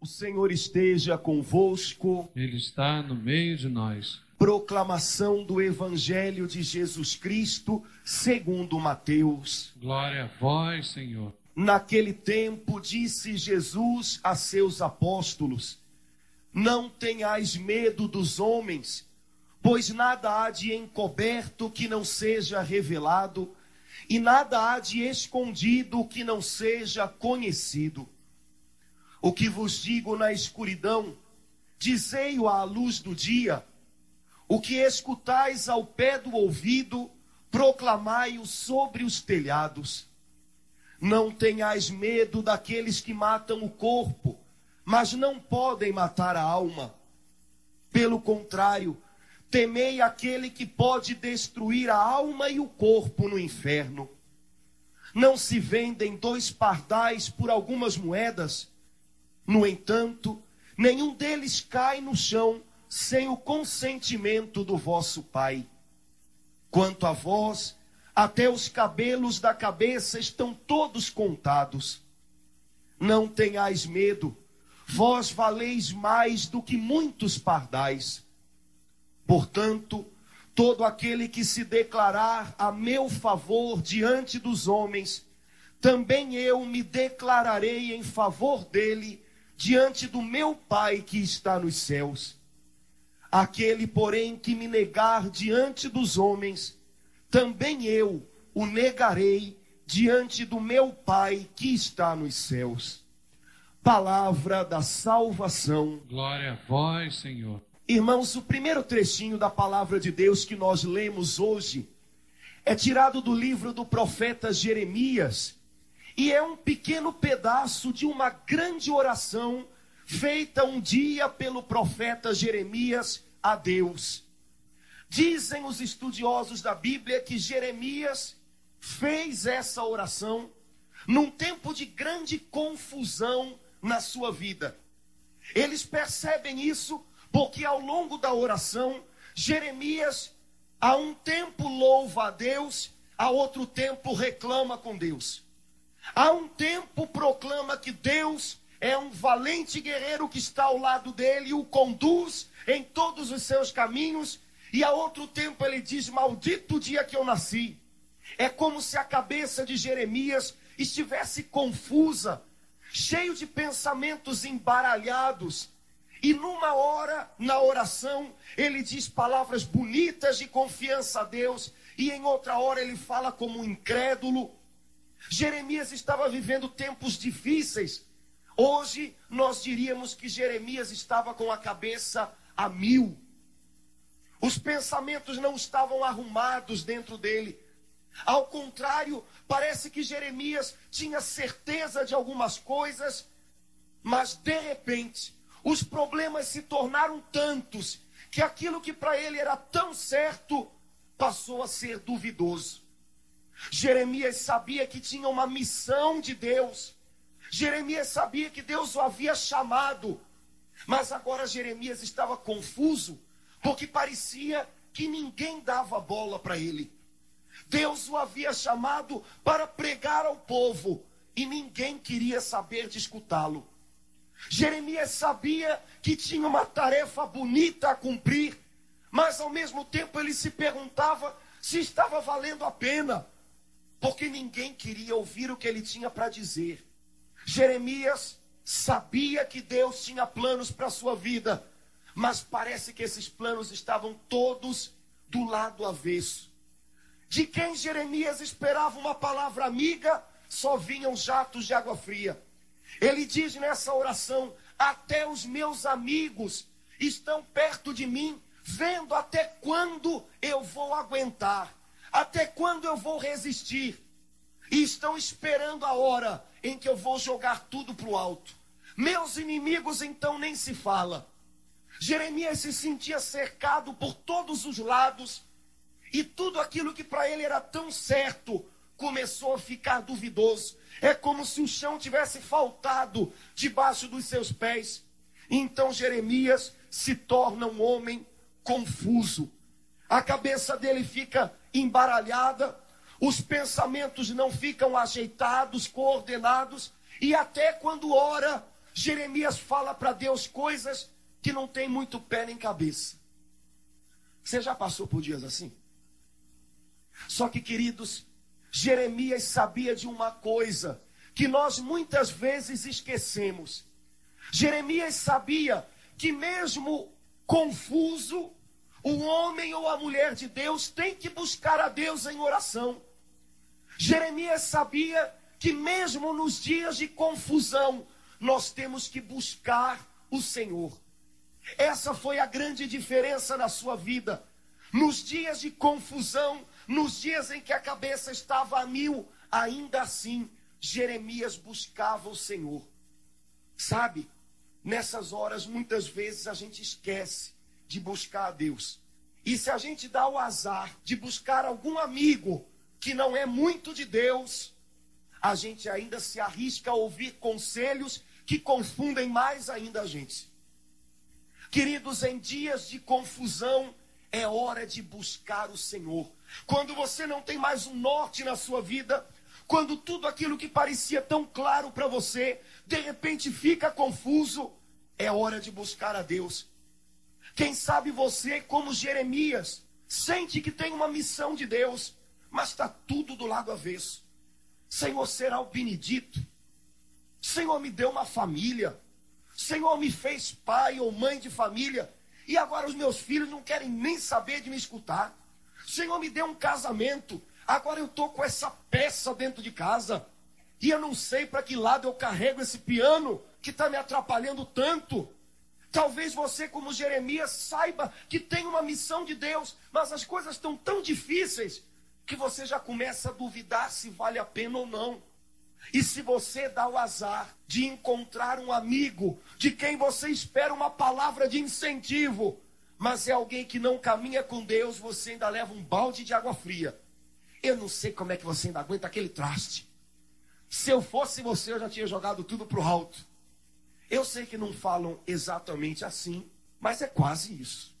O Senhor esteja convosco. Ele está no meio de nós. Proclamação do Evangelho de Jesus Cristo, segundo Mateus. Glória a vós, Senhor. Naquele tempo disse Jesus a seus apóstolos: Não tenhais medo dos homens, pois nada há de encoberto que não seja revelado, e nada há de escondido que não seja conhecido. O que vos digo na escuridão, dizei-o à luz do dia. O que escutais ao pé do ouvido, proclamai-o sobre os telhados. Não tenhais medo daqueles que matam o corpo, mas não podem matar a alma. Pelo contrário, temei aquele que pode destruir a alma e o corpo no inferno. Não se vendem dois pardais por algumas moedas? No entanto, nenhum deles cai no chão sem o consentimento do vosso Pai. Quanto a vós, até os cabelos da cabeça estão todos contados. Não tenhais medo, vós valeis mais do que muitos pardais. Portanto, todo aquele que se declarar a meu favor diante dos homens, também eu me declararei em favor dele diante do meu Pai que está nos céus. Aquele, porém, que me negar diante dos homens, também eu o negarei diante do meu Pai que está nos céus. Palavra da salvação. Glória a vós, Senhor. Irmãos, o primeiro trechinho da palavra de Deus que nós lemos hoje é tirado do livro do profeta Jeremias e é um pequeno pedaço de uma grande oração feita um dia pelo profeta Jeremias a Deus. Dizem os estudiosos da Bíblia que Jeremias fez essa oração num tempo de grande confusão na sua vida. Eles percebem isso porque ao longo da oração, Jeremias, a um tempo louva a Deus, a outro tempo reclama com Deus. Há um tempo proclama que Deus é um valente guerreiro que está ao lado dele e o conduz em todos os seus caminhos. E há outro tempo ele diz: Maldito o dia que eu nasci. É como se a cabeça de Jeremias estivesse confusa, cheio de pensamentos embaralhados. E numa hora, na oração, ele diz palavras bonitas de confiança a Deus, e em outra hora ele fala como um incrédulo, Jeremias estava vivendo tempos difíceis. Hoje nós diríamos que Jeremias estava com a cabeça a mil. Os pensamentos não estavam arrumados dentro dele. Ao contrário, parece que Jeremias tinha certeza de algumas coisas, mas de repente os problemas se tornaram tantos que aquilo que para ele era tão certo passou a ser duvidoso. Jeremias sabia que tinha uma missão de Deus. Jeremias sabia que Deus o havia chamado. Mas agora Jeremias estava confuso, porque parecia que ninguém dava bola para ele. Deus o havia chamado para pregar ao povo e ninguém queria saber de escutá-lo. Jeremias sabia que tinha uma tarefa bonita a cumprir, mas ao mesmo tempo ele se perguntava se estava valendo a pena porque ninguém queria ouvir o que ele tinha para dizer. Jeremias sabia que Deus tinha planos para a sua vida, mas parece que esses planos estavam todos do lado avesso. De quem Jeremias esperava uma palavra amiga, só vinham jatos de água fria. Ele diz nessa oração: Até os meus amigos estão perto de mim, vendo até quando eu vou aguentar. Até quando eu vou resistir? E estão esperando a hora em que eu vou jogar tudo para o alto. Meus inimigos então nem se fala. Jeremias se sentia cercado por todos os lados e tudo aquilo que para ele era tão certo começou a ficar duvidoso. É como se o chão tivesse faltado debaixo dos seus pés. Então Jeremias se torna um homem confuso. A cabeça dele fica embaralhada, os pensamentos não ficam ajeitados, coordenados, e até quando ora, Jeremias fala para Deus coisas que não tem muito pé nem cabeça. Você já passou por dias assim? Só que, queridos, Jeremias sabia de uma coisa que nós muitas vezes esquecemos. Jeremias sabia que, mesmo confuso, o homem ou a mulher de Deus tem que buscar a Deus em oração. Jeremias sabia que, mesmo nos dias de confusão, nós temos que buscar o Senhor. Essa foi a grande diferença na sua vida. Nos dias de confusão, nos dias em que a cabeça estava a mil, ainda assim, Jeremias buscava o Senhor. Sabe, nessas horas, muitas vezes a gente esquece de buscar a Deus. E se a gente dá o azar de buscar algum amigo que não é muito de Deus, a gente ainda se arrisca a ouvir conselhos que confundem mais ainda a gente. Queridos, em dias de confusão, é hora de buscar o Senhor. Quando você não tem mais um norte na sua vida, quando tudo aquilo que parecia tão claro para você, de repente fica confuso, é hora de buscar a Deus. Quem sabe você, como Jeremias, sente que tem uma missão de Deus, mas está tudo do lado avesso. Senhor, será o benedito. Senhor, me deu uma família. Senhor, me fez pai ou mãe de família. E agora os meus filhos não querem nem saber de me escutar. Senhor, me deu um casamento. Agora eu estou com essa peça dentro de casa. E eu não sei para que lado eu carrego esse piano que está me atrapalhando tanto. Talvez você, como Jeremias, saiba que tem uma missão de Deus, mas as coisas estão tão difíceis que você já começa a duvidar se vale a pena ou não. E se você dá o azar de encontrar um amigo de quem você espera uma palavra de incentivo, mas é alguém que não caminha com Deus, você ainda leva um balde de água fria. Eu não sei como é que você ainda aguenta aquele traste. Se eu fosse você, eu já tinha jogado tudo para o alto. Eu sei que não falam exatamente assim, mas é quase isso.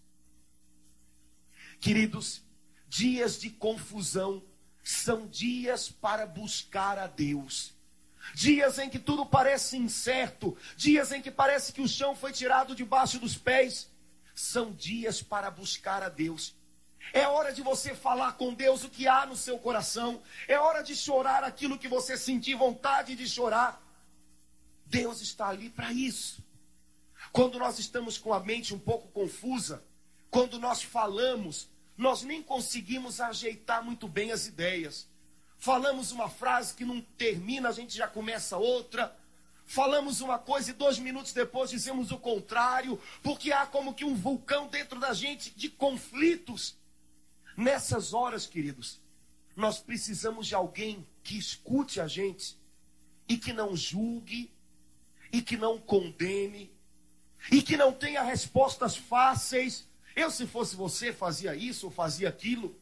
Queridos, dias de confusão são dias para buscar a Deus. Dias em que tudo parece incerto, dias em que parece que o chão foi tirado debaixo dos pés, são dias para buscar a Deus. É hora de você falar com Deus o que há no seu coração. É hora de chorar aquilo que você sentir vontade de chorar. Deus está ali para isso. Quando nós estamos com a mente um pouco confusa, quando nós falamos, nós nem conseguimos ajeitar muito bem as ideias. Falamos uma frase que não termina, a gente já começa outra falamos uma coisa e dois minutos depois dizemos o contrário, porque há como que um vulcão dentro da gente de conflitos. Nessas horas, queridos, nós precisamos de alguém que escute a gente e que não julgue e que não condene e que não tenha respostas fáceis. Eu, se fosse você, fazia isso ou fazia aquilo.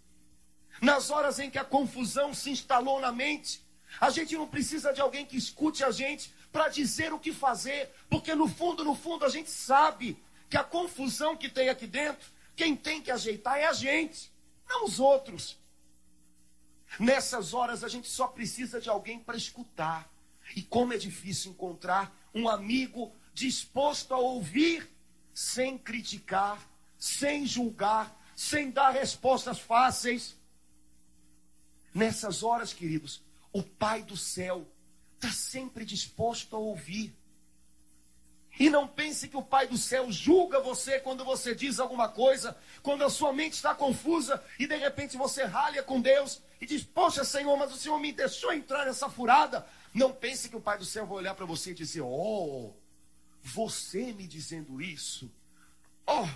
Nas horas em que a confusão se instalou na mente, a gente não precisa de alguém que escute a gente, para dizer o que fazer, porque no fundo, no fundo, a gente sabe que a confusão que tem aqui dentro, quem tem que ajeitar é a gente, não os outros. Nessas horas a gente só precisa de alguém para escutar. E como é difícil encontrar um amigo disposto a ouvir sem criticar, sem julgar, sem dar respostas fáceis. Nessas horas, queridos, o Pai do céu está sempre disposto a ouvir. E não pense que o Pai do céu julga você quando você diz alguma coisa, quando a sua mente está confusa e de repente você ralha com Deus e diz: Poxa, Senhor, mas o Senhor me deixou entrar nessa furada. Não pense que o Pai do céu vai olhar para você e dizer: Oh, você me dizendo isso? Oh,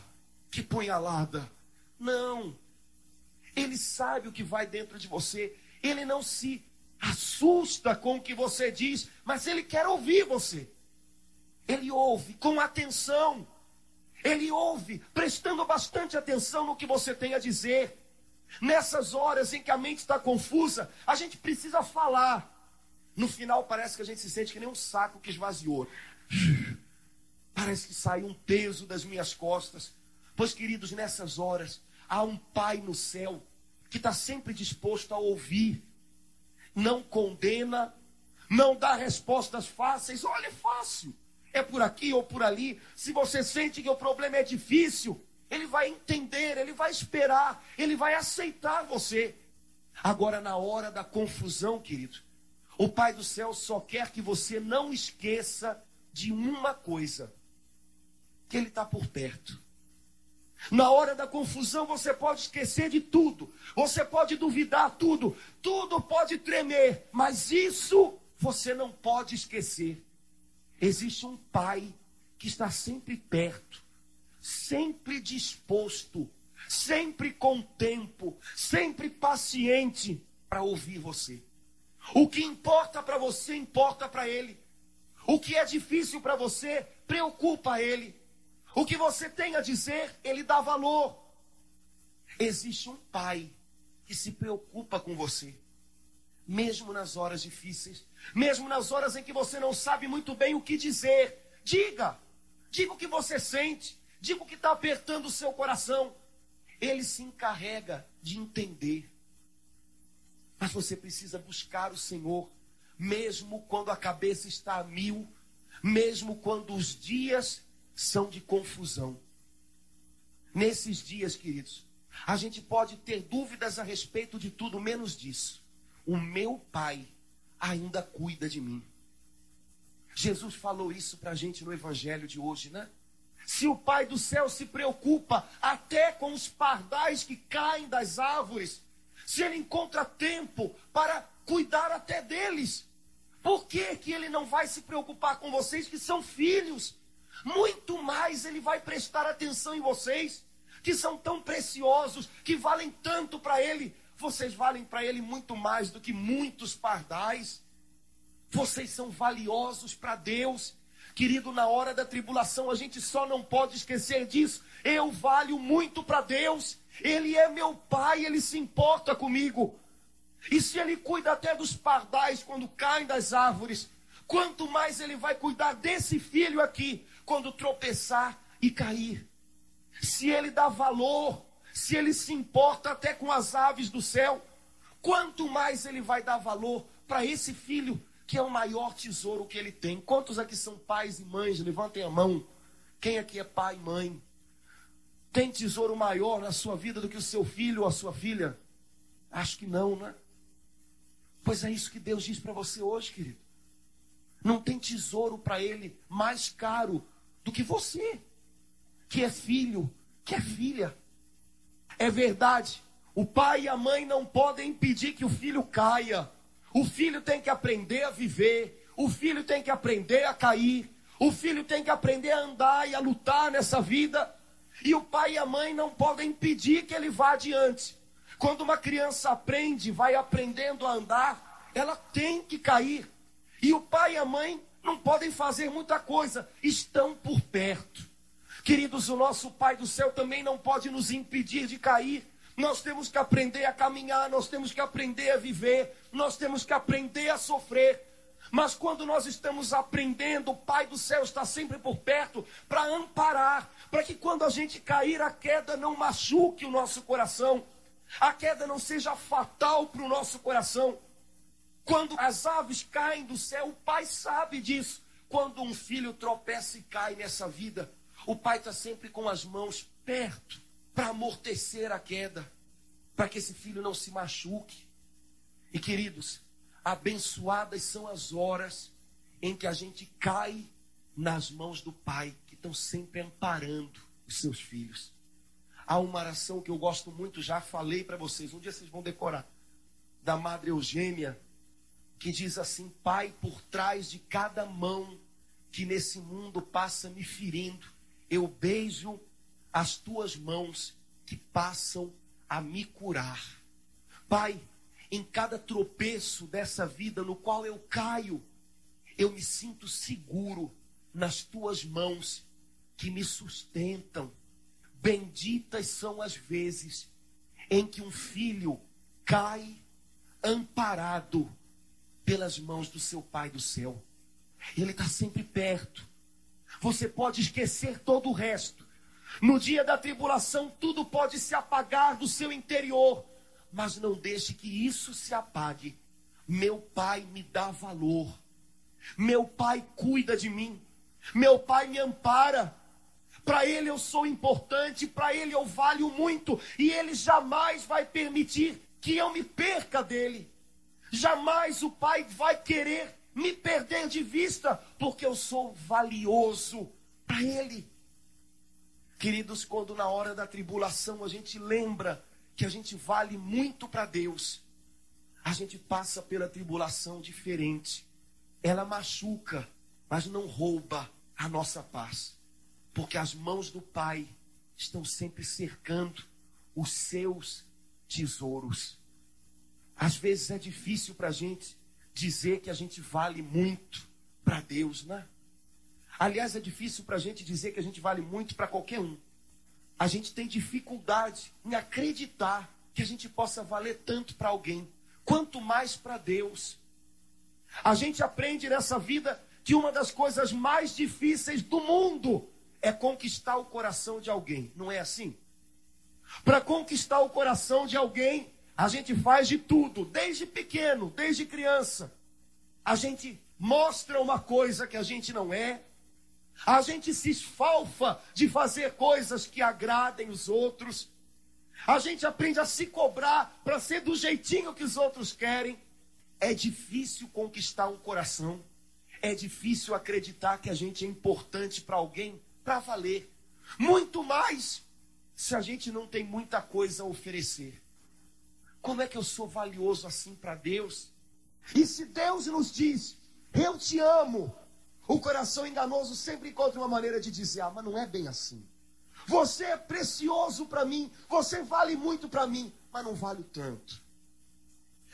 que punhalada. Não. Ele sabe o que vai dentro de você. Ele não se assusta com o que você diz, mas ele quer ouvir você. Ele ouve com atenção. Ele ouve, prestando bastante atenção no que você tem a dizer. Nessas horas em que a mente está confusa, a gente precisa falar. No final parece que a gente se sente que nem um saco que esvaziou. Parece que saiu um peso das minhas costas. Pois, queridos, nessas horas, há um Pai no céu que está sempre disposto a ouvir, não condena, não dá respostas fáceis. Olha, é fácil, é por aqui ou por ali. Se você sente que o problema é difícil, ele vai entender, ele vai esperar, ele vai aceitar você. Agora, na hora da confusão, querido, o Pai do céu só quer que você não esqueça de uma coisa: que Ele está por perto. Na hora da confusão, você pode esquecer de tudo, você pode duvidar tudo, tudo pode tremer, mas isso você não pode esquecer. Existe um Pai que está sempre perto, sempre disposto, sempre com tempo, sempre paciente para ouvir você. O que importa para você, importa para Ele. O que é difícil para você, preocupa Ele. O que você tem a dizer, Ele dá valor. Existe um Pai que se preocupa com você, mesmo nas horas difíceis, mesmo nas horas em que você não sabe muito bem o que dizer. Diga, diga o que você sente, diga o que está apertando o seu coração. Ele se encarrega de entender. Mas você precisa buscar o Senhor, mesmo quando a cabeça está a mil, mesmo quando os dias são de confusão. Nesses dias, queridos, a gente pode ter dúvidas a respeito de tudo, menos disso. O meu Pai ainda cuida de mim. Jesus falou isso para a gente no Evangelho de hoje, né? Se o Pai do céu se preocupa até com os pardais que caem das árvores, se ele encontra tempo para cuidar até deles, por que, que ele não vai se preocupar com vocês que são filhos? Muito mais ele vai prestar atenção em vocês, que são tão preciosos, que valem tanto para ele. Vocês valem para ele muito mais do que muitos pardais. Vocês são valiosos para Deus. Querido, na hora da tribulação a gente só não pode esquecer disso. Eu valho muito para Deus. Ele é meu pai, ele se importa comigo. E se ele cuida até dos pardais quando caem das árvores, quanto mais ele vai cuidar desse filho aqui quando tropeçar e cair. Se ele dá valor, se ele se importa até com as aves do céu, quanto mais ele vai dar valor para esse filho que é o maior tesouro que ele tem. Quantos aqui são pais e mães? Levantem a mão. Quem aqui é pai e mãe? Tem tesouro maior na sua vida do que o seu filho ou a sua filha? Acho que não, né? Pois é isso que Deus diz para você hoje, querido. Não tem tesouro para ele mais caro do que você, que é filho, que é filha. É verdade, o pai e a mãe não podem impedir que o filho caia. O filho tem que aprender a viver, o filho tem que aprender a cair, o filho tem que aprender a andar e a lutar nessa vida. E o pai e a mãe não podem impedir que ele vá adiante. Quando uma criança aprende, vai aprendendo a andar, ela tem que cair. E o pai e a mãe não podem fazer muita coisa, estão por perto. Queridos, o nosso Pai do céu também não pode nos impedir de cair. Nós temos que aprender a caminhar, nós temos que aprender a viver, nós temos que aprender a sofrer. Mas quando nós estamos aprendendo, o Pai do céu está sempre por perto para amparar, para que quando a gente cair, a queda não machuque o nosso coração, a queda não seja fatal para o nosso coração. Quando as aves caem do céu, o Pai sabe disso. Quando um filho tropeça e cai nessa vida, o Pai está sempre com as mãos perto para amortecer a queda, para que esse filho não se machuque. E queridos, abençoadas são as horas em que a gente cai nas mãos do Pai, que estão sempre amparando os seus filhos. Há uma oração que eu gosto muito, já falei para vocês, um dia vocês vão decorar, da Madre Eugênia, que diz assim: Pai, por trás de cada mão que nesse mundo passa me ferindo, eu beijo as tuas mãos que passam a me curar. Pai, em cada tropeço dessa vida no qual eu caio, eu me sinto seguro nas tuas mãos que me sustentam. Benditas são as vezes em que um filho cai amparado pelas mãos do seu Pai do céu. Ele está sempre perto. Você pode esquecer todo o resto. No dia da tribulação, tudo pode se apagar do seu interior, mas não deixe que isso se apague. Meu pai me dá valor. Meu pai cuida de mim. Meu pai me ampara. Para ele eu sou importante, para ele eu valho muito, e ele jamais vai permitir que eu me perca dele. Jamais o pai vai querer me perder de vista, porque eu sou valioso para ele. Queridos, quando na hora da tribulação a gente lembra que a gente vale muito para Deus, a gente passa pela tribulação diferente. Ela machuca, mas não rouba a nossa paz, porque as mãos do Pai estão sempre cercando os seus tesouros. Às vezes é difícil para a gente dizer que a gente vale muito para Deus, né? Aliás, é difícil para a gente dizer que a gente vale muito para qualquer um. A gente tem dificuldade em acreditar que a gente possa valer tanto para alguém, quanto mais para Deus. A gente aprende nessa vida que uma das coisas mais difíceis do mundo é conquistar o coração de alguém, não é assim? Para conquistar o coração de alguém, a gente faz de tudo, desde pequeno, desde criança. A gente mostra uma coisa que a gente não é. A gente se esfalfa de fazer coisas que agradem os outros. A gente aprende a se cobrar para ser do jeitinho que os outros querem. É difícil conquistar um coração. É difícil acreditar que a gente é importante para alguém para valer. Muito mais se a gente não tem muita coisa a oferecer. Como é que eu sou valioso assim para Deus? E se Deus nos diz, eu te amo, o coração enganoso sempre encontra uma maneira de dizer, ah, mas não é bem assim. Você é precioso para mim, você vale muito para mim, mas não vale tanto.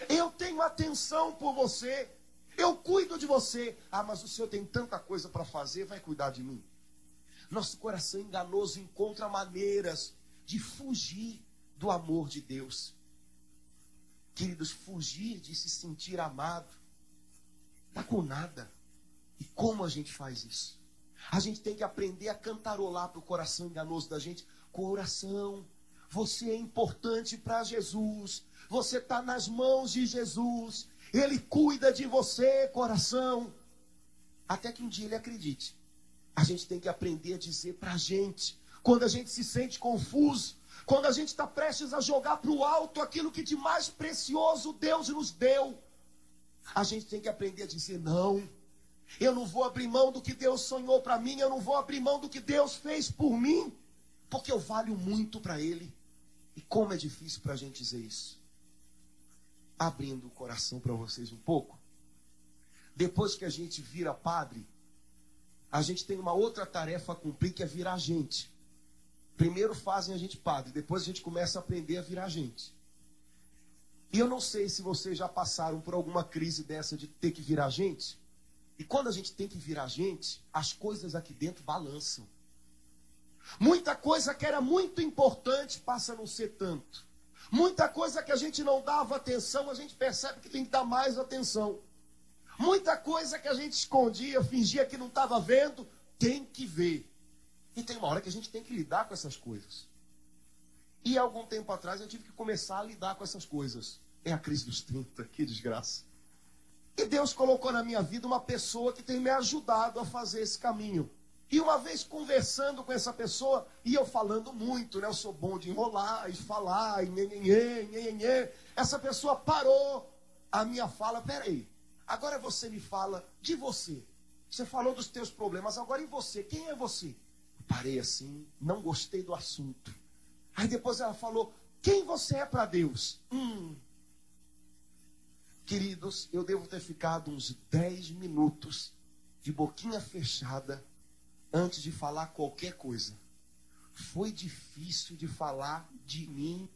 Eu tenho atenção por você, eu cuido de você. Ah, mas o Senhor tem tanta coisa para fazer, vai cuidar de mim. Nosso coração enganoso encontra maneiras de fugir do amor de Deus. Queridos, fugir de se sentir amado, está com nada. E como a gente faz isso? A gente tem que aprender a cantarolar para o coração enganoso da gente: coração, você é importante para Jesus, você está nas mãos de Jesus, Ele cuida de você, coração. Até que um dia ele acredite. A gente tem que aprender a dizer para a gente, quando a gente se sente confuso, quando a gente está prestes a jogar para o alto aquilo que de mais precioso Deus nos deu, a gente tem que aprender a dizer: não, eu não vou abrir mão do que Deus sonhou para mim, eu não vou abrir mão do que Deus fez por mim, porque eu valho muito para Ele. E como é difícil para a gente dizer isso. Abrindo o coração para vocês um pouco. Depois que a gente vira padre, a gente tem uma outra tarefa a cumprir que é virar gente. Primeiro fazem a gente padre, depois a gente começa a aprender a virar gente. E eu não sei se vocês já passaram por alguma crise dessa de ter que virar gente. E quando a gente tem que virar gente, as coisas aqui dentro balançam. Muita coisa que era muito importante passa a não ser tanto. Muita coisa que a gente não dava atenção, a gente percebe que tem que dar mais atenção. Muita coisa que a gente escondia, fingia que não estava vendo, tem que ver. E tem uma hora que a gente tem que lidar com essas coisas. E algum tempo atrás eu tive que começar a lidar com essas coisas. É a crise dos 30, que desgraça. E Deus colocou na minha vida uma pessoa que tem me ajudado a fazer esse caminho. E uma vez conversando com essa pessoa, e eu falando muito, né? Eu sou bom de enrolar e falar, e nhenhenhê, nhenhenhê. Essa pessoa parou a minha fala. Peraí, agora você me fala de você. Você falou dos teus problemas, agora e você? Quem é você? Parei assim, não gostei do assunto. Aí depois ela falou: Quem você é para Deus? Hum. Queridos, eu devo ter ficado uns 10 minutos de boquinha fechada antes de falar qualquer coisa. Foi difícil de falar de mim,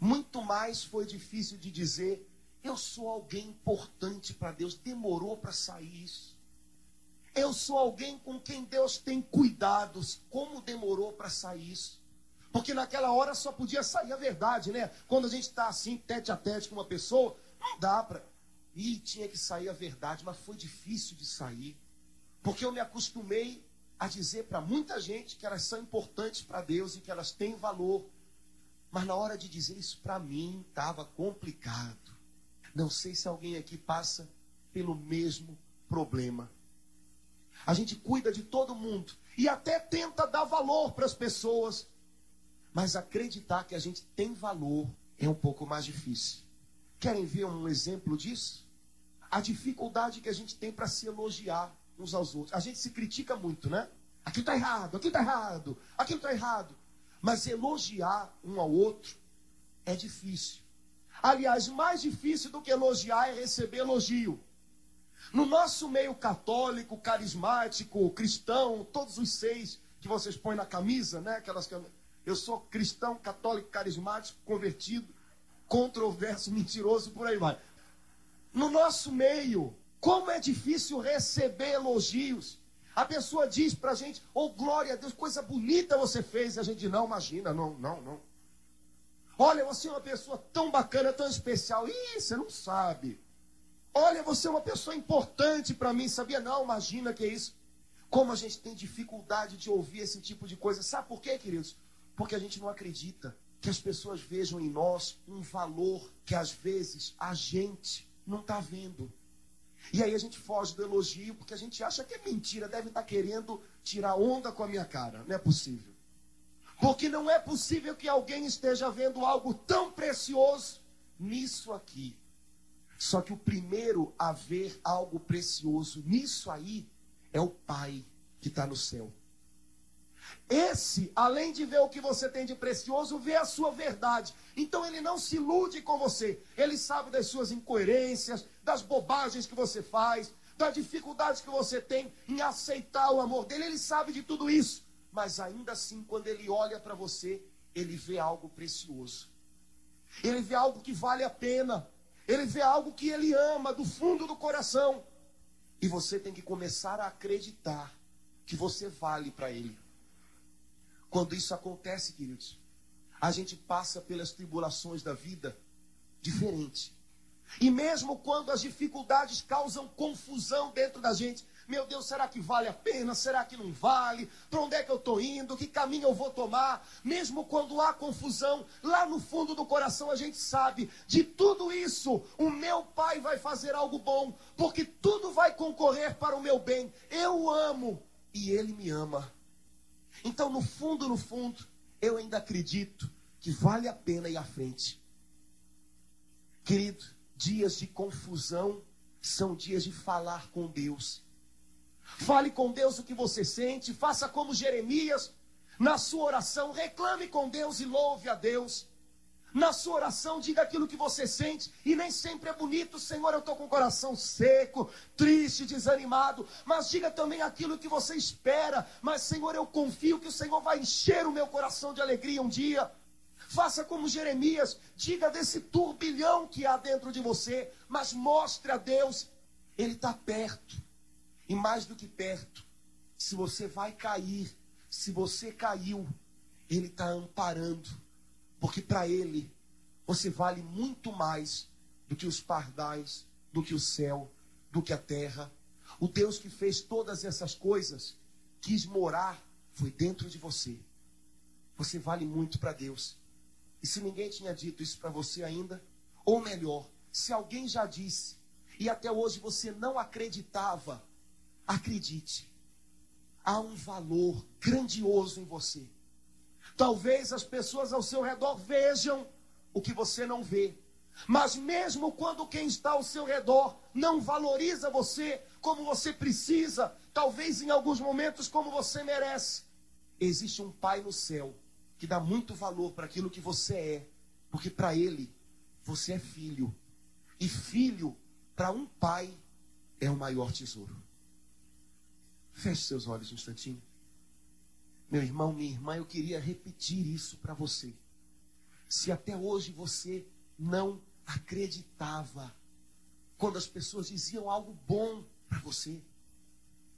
muito mais foi difícil de dizer: Eu sou alguém importante para Deus. Demorou para sair isso. Eu sou alguém com quem Deus tem cuidados. Como demorou para sair isso? Porque naquela hora só podia sair a verdade, né? Quando a gente está assim, tete a tete com uma pessoa, não dá para. E tinha que sair a verdade, mas foi difícil de sair. Porque eu me acostumei a dizer para muita gente que elas são importantes para Deus e que elas têm valor. Mas na hora de dizer isso para mim estava complicado. Não sei se alguém aqui passa pelo mesmo problema. A gente cuida de todo mundo e até tenta dar valor para as pessoas, mas acreditar que a gente tem valor é um pouco mais difícil. Querem ver um exemplo disso? A dificuldade que a gente tem para se elogiar uns aos outros. A gente se critica muito, né? Aquilo está errado, aquilo está errado, aquilo está errado. Mas elogiar um ao outro é difícil. Aliás, mais difícil do que elogiar é receber elogio. No nosso meio católico, carismático, cristão, todos os seis que vocês põem na camisa, né? Aquelas eu sou cristão, católico, carismático, convertido, controverso, mentiroso, por aí vai. No nosso meio, como é difícil receber elogios. A pessoa diz pra gente, oh glória a Deus, coisa bonita você fez. E a gente, não, imagina, não, não, não. Olha, você é uma pessoa tão bacana, tão especial. Ih, você não sabe. Olha, você é uma pessoa importante para mim, sabia? Não, imagina que é isso. Como a gente tem dificuldade de ouvir esse tipo de coisa. Sabe por quê, queridos? Porque a gente não acredita que as pessoas vejam em nós um valor que às vezes a gente não está vendo. E aí a gente foge do elogio porque a gente acha que é mentira, deve estar tá querendo tirar onda com a minha cara. Não é possível. Porque não é possível que alguém esteja vendo algo tão precioso nisso aqui. Só que o primeiro a ver algo precioso nisso aí é o Pai que está no céu. Esse, além de ver o que você tem de precioso, vê a sua verdade. Então ele não se ilude com você. Ele sabe das suas incoerências, das bobagens que você faz, das dificuldades que você tem em aceitar o amor dele. Ele sabe de tudo isso. Mas ainda assim, quando ele olha para você, ele vê algo precioso. Ele vê algo que vale a pena. Ele vê algo que ele ama do fundo do coração. E você tem que começar a acreditar que você vale para ele. Quando isso acontece, queridos, a gente passa pelas tribulações da vida diferente. E mesmo quando as dificuldades causam confusão dentro da gente, meu Deus, será que vale a pena? Será que não vale? Para onde é que eu estou indo? Que caminho eu vou tomar? Mesmo quando há confusão, lá no fundo do coração a gente sabe de tudo isso, o meu Pai vai fazer algo bom, porque tudo vai concorrer para o meu bem. Eu amo e Ele me ama. Então, no fundo, no fundo, eu ainda acredito que vale a pena ir à frente. Querido, dias de confusão são dias de falar com Deus. Fale com Deus o que você sente, faça como Jeremias, na sua oração, reclame com Deus e louve a Deus. Na sua oração, diga aquilo que você sente. E nem sempre é bonito, Senhor. Eu estou com o coração seco, triste, desanimado. Mas diga também aquilo que você espera. Mas, Senhor, eu confio que o Senhor vai encher o meu coração de alegria um dia. Faça como Jeremias, diga desse turbilhão que há dentro de você, mas mostre a Deus, Ele está perto, e mais do que perto, se você vai cair, se você caiu, Ele está amparando porque para Ele você vale muito mais do que os pardais, do que o céu, do que a terra. O Deus que fez todas essas coisas quis morar, foi dentro de você. Você vale muito para Deus. E se ninguém tinha dito isso para você ainda, ou melhor, se alguém já disse e até hoje você não acreditava, acredite. Há um valor grandioso em você. Talvez as pessoas ao seu redor vejam o que você não vê. Mas mesmo quando quem está ao seu redor não valoriza você como você precisa, talvez em alguns momentos como você merece, existe um Pai no céu que dá muito valor para aquilo que você é, porque para Ele você é filho. E filho, para um pai, é o maior tesouro. Feche seus olhos um instantinho. Meu irmão, minha irmã, eu queria repetir isso para você. Se até hoje você não acreditava quando as pessoas diziam algo bom para você,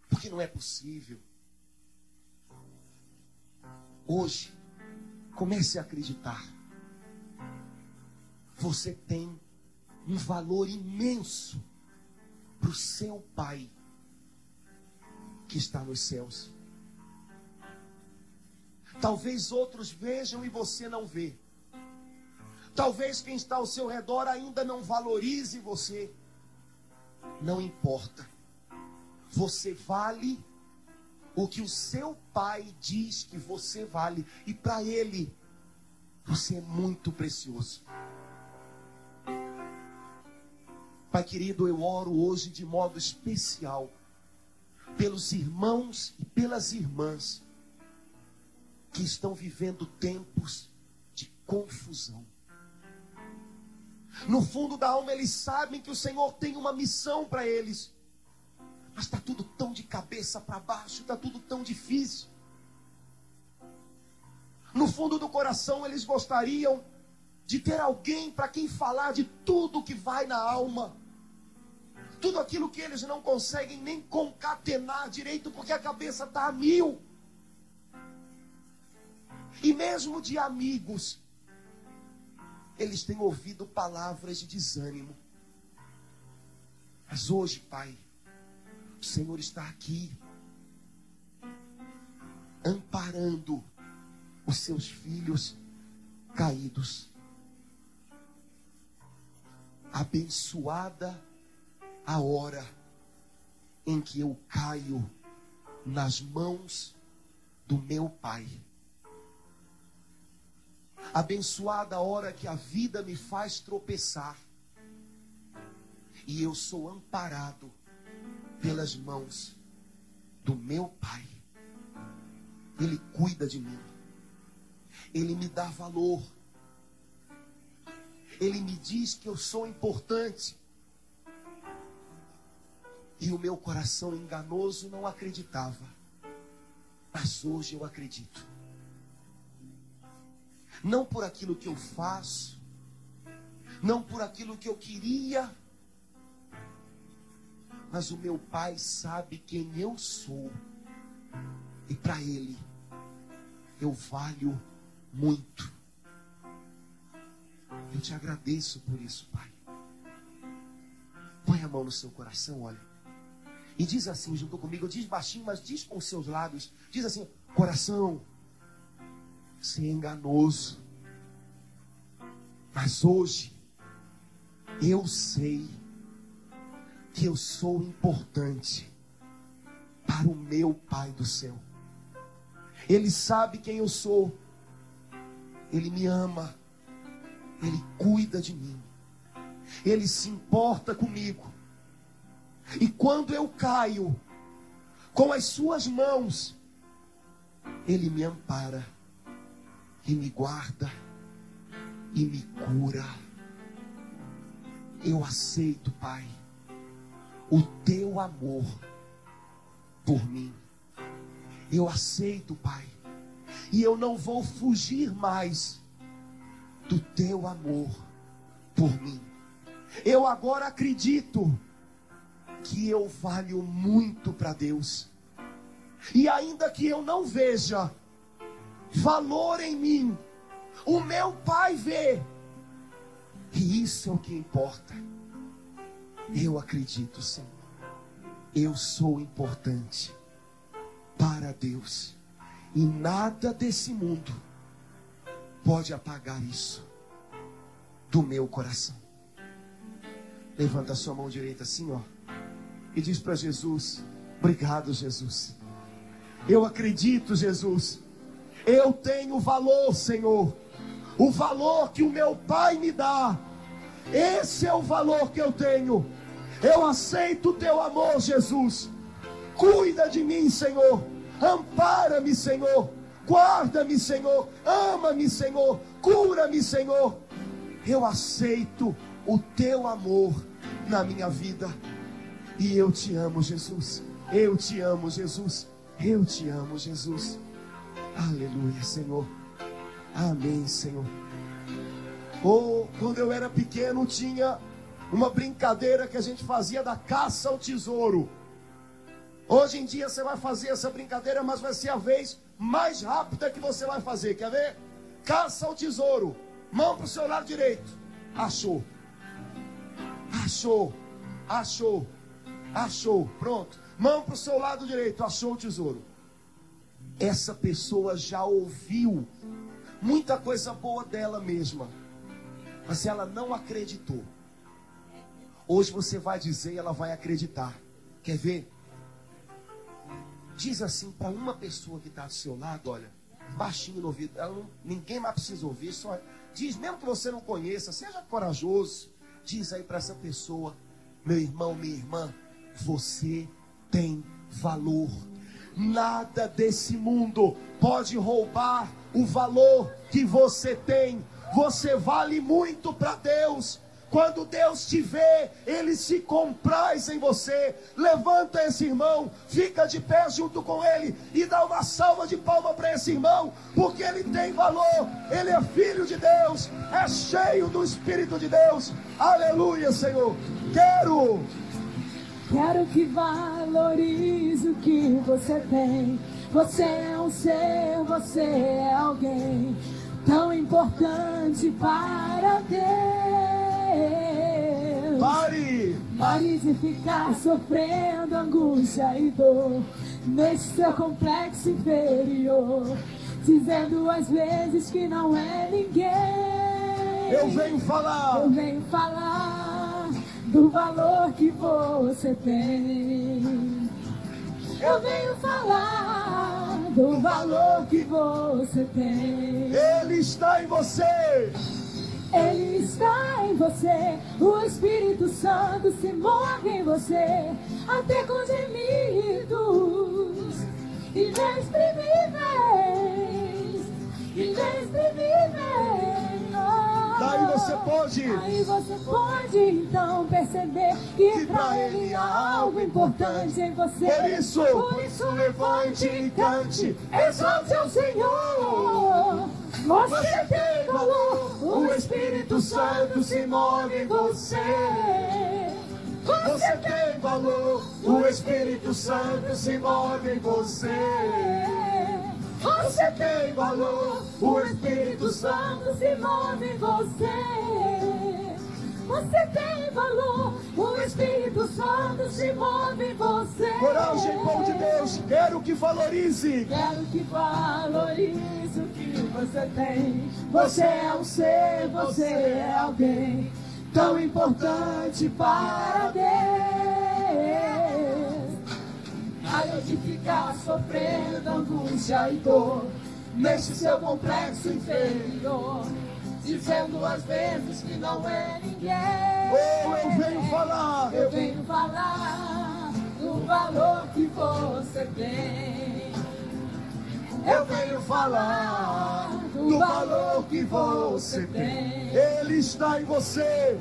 porque não é possível. Hoje, comece a acreditar. Você tem um valor imenso para o seu Pai que está nos céus. Talvez outros vejam e você não vê. Talvez quem está ao seu redor ainda não valorize você. Não importa. Você vale o que o seu pai diz que você vale. E para ele, você é muito precioso. Pai querido, eu oro hoje de modo especial pelos irmãos e pelas irmãs que estão vivendo tempos de confusão. No fundo da alma, eles sabem que o Senhor tem uma missão para eles, mas está tudo tão de cabeça para baixo, está tudo tão difícil. No fundo do coração, eles gostariam de ter alguém para quem falar de tudo que vai na alma. Tudo aquilo que eles não conseguem nem concatenar direito, porque a cabeça está a mil. E mesmo de amigos, eles têm ouvido palavras de desânimo. Mas hoje, Pai, o Senhor está aqui, amparando os seus filhos caídos. Abençoada a hora em que eu caio nas mãos do meu Pai. Abençoada a hora que a vida me faz tropeçar e eu sou amparado pelas mãos do meu Pai. Ele cuida de mim, ele me dá valor, ele me diz que eu sou importante. E o meu coração enganoso não acreditava, mas hoje eu acredito não por aquilo que eu faço, não por aquilo que eu queria, mas o meu Pai sabe quem eu sou, e para Ele eu valho muito. Eu te agradeço por isso, Pai. Põe a mão no seu coração, olha. E diz assim, junto comigo, diz baixinho, mas diz com seus lábios. Diz assim: coração, ser enganoso. Mas hoje, eu sei que eu sou importante para o meu Pai do céu. Ele sabe quem eu sou. Ele me ama. Ele cuida de mim. Ele se importa comigo. E quando eu caio com as suas mãos, ele me ampara e me guarda e me cura. Eu aceito, Pai, o teu amor por mim. Eu aceito, Pai, e eu não vou fugir mais do teu amor por mim. Eu agora acredito que eu valho muito para Deus. E ainda que eu não veja valor em mim. O meu pai vê. E isso é o que importa. Eu acredito, Senhor. Eu sou importante para Deus. E nada desse mundo pode apagar isso do meu coração. Levanta a sua mão direita assim, ó. E diz para Jesus: Obrigado, Jesus. Eu acredito, Jesus eu tenho valor, Senhor. O valor que o meu Pai me dá. Esse é o valor que eu tenho. Eu aceito o teu amor, Jesus. Cuida de mim, Senhor. Ampara-me, Senhor. Guarda-me, Senhor. Ama-me, Senhor. Cura-me, Senhor. Eu aceito o teu amor na minha vida. E eu te amo, Jesus. Eu te amo, Jesus. Eu te amo, Jesus. Aleluia, Senhor. Amém, Senhor. Ou oh, quando eu era pequeno, tinha uma brincadeira que a gente fazia da caça ao tesouro. Hoje em dia você vai fazer essa brincadeira, mas vai ser a vez mais rápida que você vai fazer. Quer ver? Caça ao tesouro. Mão para o seu lado direito. Achou. Achou. Achou. Achou. Pronto. Mão para o seu lado direito. Achou o tesouro. essa pessoa já ouviu muita coisa boa dela mesma, mas ela não acreditou. Hoje você vai dizer e ela vai acreditar. Quer ver? Diz assim para uma pessoa que está do seu lado, olha, baixinho no ouvido, não, ninguém mais precisa ouvir, só diz, mesmo que você não conheça, seja corajoso, diz aí para essa pessoa, meu irmão, minha irmã, você tem valor. Nada desse mundo pode roubar o valor que você tem. Você vale muito para Deus. Quando Deus te vê, Ele se compraz em você. Levanta esse irmão, fica de pé junto com ele e dá uma salva de palma para esse irmão, porque ele tem valor. Ele é filho de Deus, é cheio do Espírito de Deus. Aleluia, Senhor. Quero. Quero que valorize o que você tem. Você é um ser, você é alguém tão importante para Deus. Pare! Pare de ficar sofrendo angústia e dor nesse seu complexo inferior, dizendo às vezes que não é ninguém. Eu venho falar. Eu venho falar do valor que você tem. Eu venho falar do valor que você tem. Ele está em você. Ele está em você, o Espírito Santo se move em você, até com gemidos inexprimíveis, inexprimíveis. Daí você pode. Aí você pode então perceber que, que para ele há algo importante em você. Por isso, por isso levante e cante, exalte ao Senhor. Você tem valor, o Espírito Santo se move em você. Você tem valor, o Espírito Santo se move em você. Você tem valor, o Espírito Santo se move em você. Você tem valor, o Espírito Santo se move em você. Coragem, povo de Deus, quero que valorize. Quero que valorize o que você tem. Você é um ser, você é alguém tão importante para Deus. Nada de ficar sofrendo angústia e dor neste seu complexo inferior. Dizendo às vezes que não é ninguém. Oh, eu venho falar. Eu venho falar do valor que você tem. Eu venho falar do valor que você tem. Ele está em você.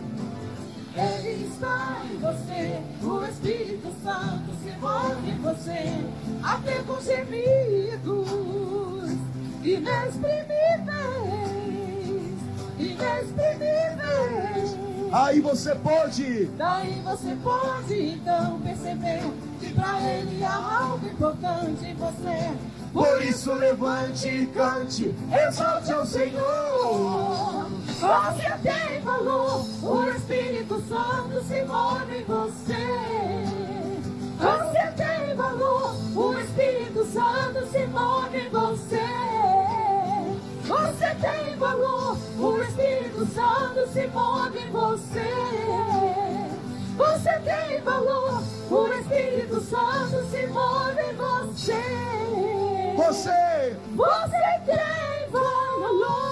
Ele está em você. O Espírito Santo se move em você. Até com gemidos inexprimíveis. Inexprimíveis. Aí você pode. Daí você pode então perceber que para ele há algo importante em você. Por isso levante e cante, exalte ao Senhor. Você tem valor, o Espírito Santo se move em você. Você tem valor, o Espírito Santo se move em você. Você tem valor, o Espírito Santo se move em você. Você tem valor, o Espírito Santo se move em você. Você, você tem valor.